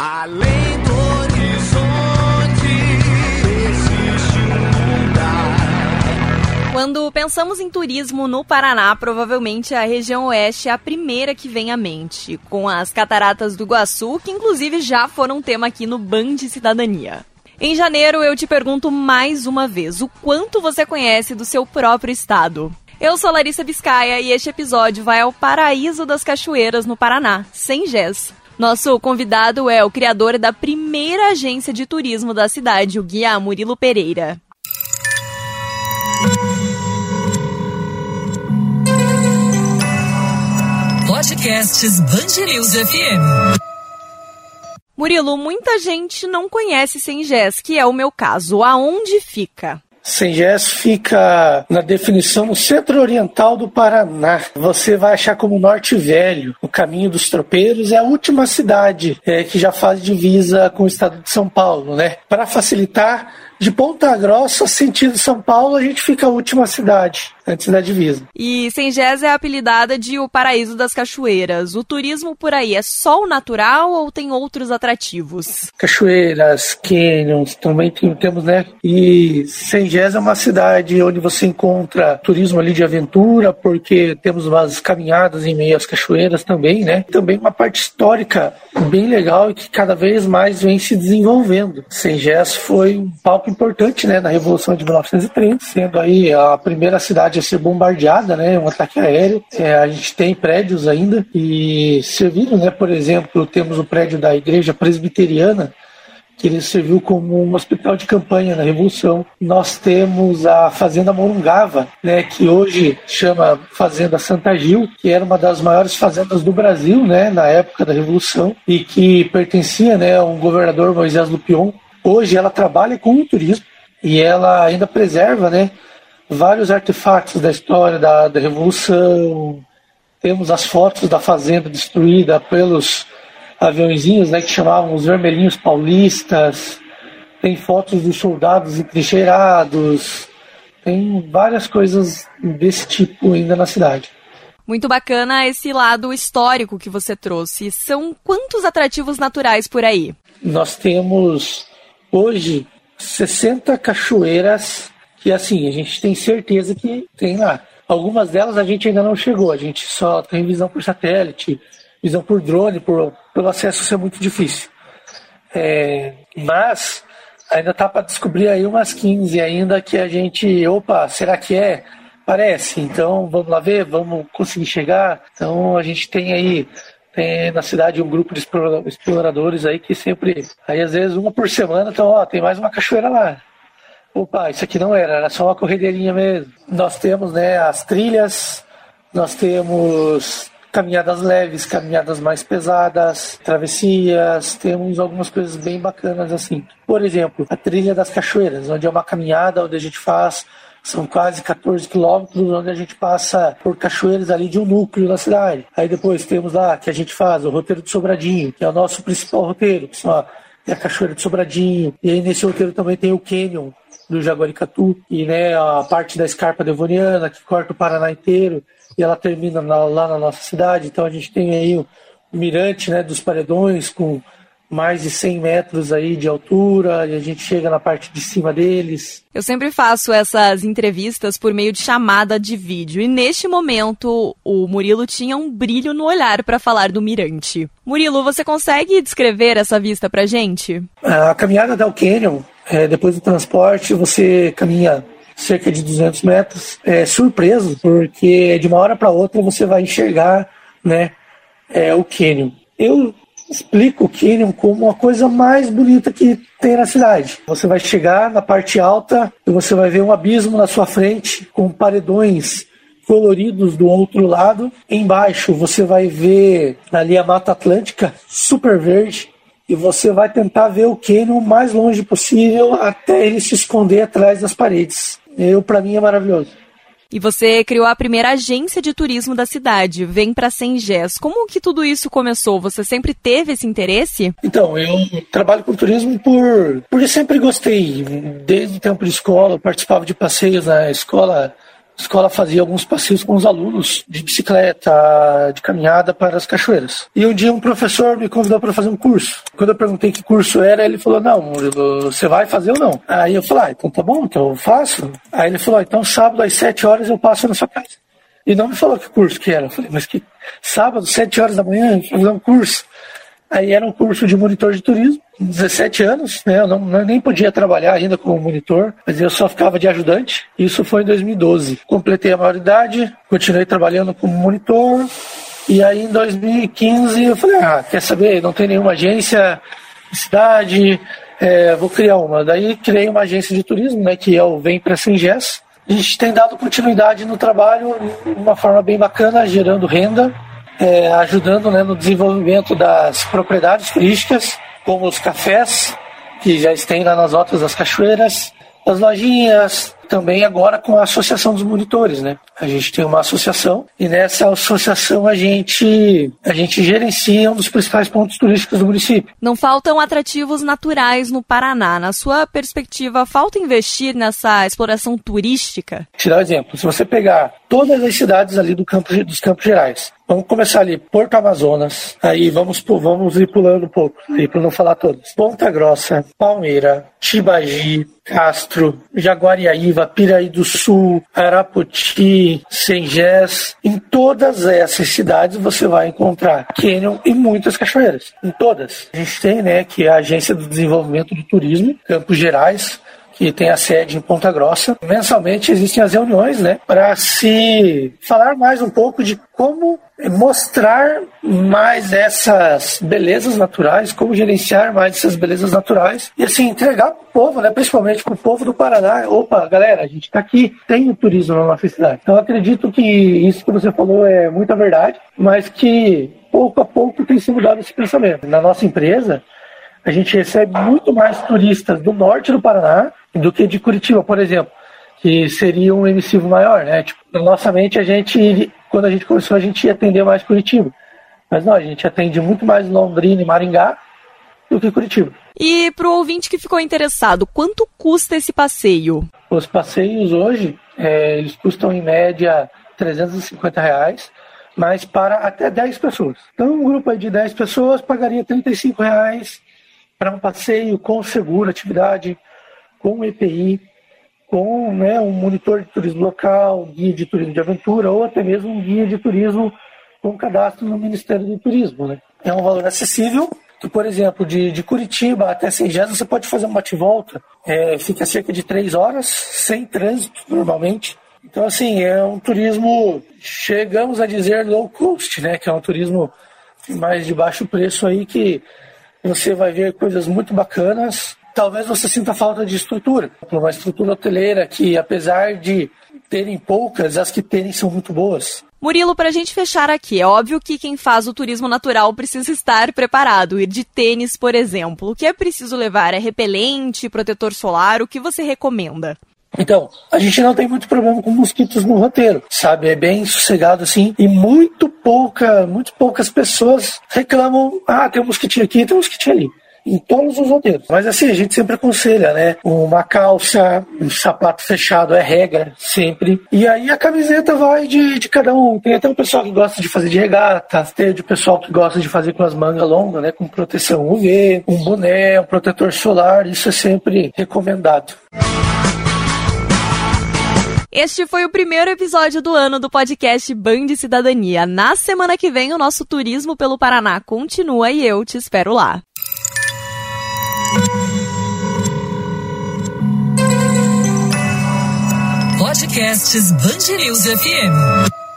Além do horizonte existe um lugar. Quando pensamos em turismo no Paraná, provavelmente a região oeste é a primeira que vem à mente, com as cataratas do Iguaçu, que inclusive já foram tema aqui no Band Cidadania. Em janeiro, eu te pergunto mais uma vez: o quanto você conhece do seu próprio estado? Eu sou Larissa Biscaia e este episódio vai ao Paraíso das Cachoeiras, no Paraná, sem Gés. Nosso convidado é o criador da primeira agência de turismo da cidade, o guia Murilo Pereira. Podcasts Bangerils FM. Murilo, muita gente não conhece Sengés, que é o meu caso. Aonde fica? Sengés fica na definição no centro-oriental do Paraná. Você vai achar como Norte Velho, o caminho dos tropeiros, é a última cidade é, que já faz divisa com o estado de São Paulo, né? Para facilitar, de Ponta Grossa, sentido São Paulo, a gente fica a última cidade antes da divisa. E Sengés é apelidada de o paraíso das cachoeiras. O turismo por aí é só o natural ou tem outros atrativos? Cachoeiras, canyons, também tem, temos, né? E Sengés é uma cidade onde você encontra turismo ali de aventura, porque temos umas caminhadas em meio às cachoeiras também, né? Também uma parte histórica bem legal e que cada vez mais vem se desenvolvendo. Sengés foi um palco importante, né, na Revolução de 1930, sendo aí a primeira cidade a ser bombardeada, né, um ataque aéreo. É, a gente tem prédios ainda e serviram, né, por exemplo, temos o prédio da Igreja Presbiteriana, que ele serviu como um hospital de campanha na Revolução. Nós temos a Fazenda Morungava, né, que hoje chama Fazenda Santa Gil, que era uma das maiores fazendas do Brasil, né, na época da Revolução, e que pertencia, né, ao governador Moisés Lupion. Hoje ela trabalha com o turismo e ela ainda preserva, né, vários artefatos da história da, da Revolução. Temos as fotos da fazenda destruída pelos aviãozinhos, né, que chamavam os vermelhinhos paulistas. Tem fotos dos soldados entrincheirados. Tem várias coisas desse tipo ainda na cidade. Muito bacana esse lado histórico que você trouxe. São quantos atrativos naturais por aí? Nós temos hoje 60 cachoeiras que assim, a gente tem certeza que tem lá. Algumas delas a gente ainda não chegou, a gente só tem visão por satélite, visão por drone, por, pelo acesso ser muito difícil. É, mas ainda tá para descobrir aí umas 15 ainda que a gente, opa, será que é? Parece, então vamos lá ver, vamos conseguir chegar. Então a gente tem aí tem na cidade um grupo de exploradores aí que sempre, aí às vezes uma por semana, então ó, tem mais uma cachoeira lá. Opa, isso aqui não era, era só uma corredeirinha mesmo. Nós temos né, as trilhas, nós temos caminhadas leves, caminhadas mais pesadas, travessias, temos algumas coisas bem bacanas assim. Por exemplo, a trilha das cachoeiras, onde é uma caminhada onde a gente faz são quase 14 quilômetros, onde a gente passa por cachoeiras ali de um núcleo da cidade. Aí depois temos lá que a gente faz o roteiro de Sobradinho, que é o nosso principal roteiro, a, é a Cachoeira de Sobradinho. E aí nesse roteiro também tem o Canyon, do Jaguaricatu, e né, a parte da escarpa devoniana que corta o Paraná inteiro e ela termina na, lá na nossa cidade. Então a gente tem aí o mirante né, dos paredões com mais de 100 metros aí de altura e a gente chega na parte de cima deles. Eu sempre faço essas entrevistas por meio de chamada de vídeo e neste momento o Murilo tinha um brilho no olhar para falar do mirante. Murilo, você consegue descrever essa vista pra gente? A caminhada da Canyon, é, depois do transporte, você caminha cerca de 200 metros, é surpreso, porque de uma hora para outra você vai enxergar né, é, o Canyon. Eu explico o Canyon como a coisa mais bonita que tem na cidade. Você vai chegar na parte alta e você vai ver um abismo na sua frente com paredões coloridos do outro lado. Embaixo você vai ver ali a Mata Atlântica, super verde, e você vai tentar ver o Canyon o mais longe possível até ele se esconder atrás das paredes. Eu, para mim, é maravilhoso. E você criou a primeira agência de turismo da cidade, Vem para Sengés. Como que tudo isso começou? Você sempre teve esse interesse? Então, eu trabalho com turismo por porque sempre gostei. Desde o tempo de escola, participava de passeios na escola escola fazia alguns passeios com os alunos de bicicleta, de caminhada para as cachoeiras. E um dia um professor me convidou para fazer um curso. Quando eu perguntei que curso era, ele falou: Não, Murilo, você vai fazer ou não? Aí eu falei: ah, então tá bom, então eu faço. Aí ele falou: Então sábado às 7 horas eu passo na sua casa. E não me falou que curso que era. Eu falei: Mas que sábado, 7 horas da manhã, fazer um curso. Aí era um curso de monitor de turismo, 17 anos, né? Eu não, não, nem podia trabalhar ainda como monitor, mas eu só ficava de ajudante. Isso foi em 2012. Completei a maioridade, continuei trabalhando como monitor. E aí em 2015 eu falei, ah, quer saber? Não tem nenhuma agência cidade, é, vou criar uma. Daí criei uma agência de turismo, né? Que é o Vem para Singés. A gente tem dado continuidade no trabalho de uma forma bem bacana, gerando renda é, ajudando né, no desenvolvimento das propriedades turísticas, como os cafés, que já estão lá nas rotas das cachoeiras, as lojinhas, também agora com a Associação dos Monitores, né? A gente tem uma associação e nessa associação a gente a gente gerencia um dos principais pontos turísticos do município. Não faltam atrativos naturais no Paraná. Na sua perspectiva, falta investir nessa exploração turística? Tirar um exemplo, se você pegar todas as cidades ali do campo, dos Campos Gerais, Vamos começar ali, Porto Amazonas, aí vamos, vamos ir pulando um pouco, para não falar todos. Ponta Grossa, Palmeira, Tibagi, Castro, Jaguariaíva, Piraí do Sul, Arapoti, Sengés. Em todas essas cidades você vai encontrar cânion e muitas cachoeiras. Em todas. A gente tem, né, que é a Agência do Desenvolvimento do Turismo, Campos Gerais, que tem a sede em Ponta Grossa. Mensalmente existem as reuniões, né, para se falar mais um pouco de como mostrar mais essas belezas naturais, como gerenciar mais essas belezas naturais e assim entregar para o povo, né, principalmente para o povo do Paraná. Opa, galera, a gente está aqui, tem o turismo na nossa cidade. Então acredito que isso que você falou é muita verdade, mas que pouco a pouco tem se mudado esse pensamento. Na nossa empresa, a gente recebe muito mais turistas do norte do Paraná do que de Curitiba, por exemplo, que seria um emissivo maior, né? Tipo, na nossa mente, a gente, quando a gente começou, a gente ia atender mais Curitiba. Mas não, a gente atende muito mais Londrina e Maringá do que Curitiba. E para o ouvinte que ficou interessado, quanto custa esse passeio? Os passeios hoje, é, eles custam em média 350 reais, mas para até 10 pessoas. Então, um grupo de 10 pessoas pagaria 35 reais para um passeio com seguro, atividade, com EPI, com né, um monitor de turismo local, guia de turismo de aventura ou até mesmo um guia de turismo com cadastro no Ministério do Turismo. Né? É um valor acessível. Por exemplo, de, de Curitiba até Sengés você pode fazer uma bate-volta. É, fica cerca de três horas, sem trânsito normalmente. Então, assim, é um turismo, chegamos a dizer low cost, né? Que é um turismo mais de baixo preço aí que você vai ver coisas muito bacanas. Talvez você sinta falta de estrutura, uma estrutura hoteleira que, apesar de terem poucas, as que terem são muito boas. Murilo, para a gente fechar aqui, é óbvio que quem faz o turismo natural precisa estar preparado, ir de tênis, por exemplo. O que é preciso levar? É repelente, protetor solar? O que você recomenda? Então, a gente não tem muito problema com mosquitos no roteiro, sabe? É bem sossegado assim. E muito pouca, muito poucas pessoas reclamam: ah, tem um mosquitinho aqui, tem um mosquitinho ali em todos os roteiros. Mas assim, a gente sempre aconselha, né? Uma calça, um sapato fechado é regra, sempre. E aí a camiseta vai de, de cada um. Tem até um pessoal que gosta de fazer de regata, tem o pessoal que gosta de fazer com as mangas longas, né? Com proteção UV, um boné, um protetor solar, isso é sempre recomendado. Este foi o primeiro episódio do ano do podcast Band Cidadania. Na semana que vem, o nosso turismo pelo Paraná continua e eu te espero lá. Podcasts Band News FM.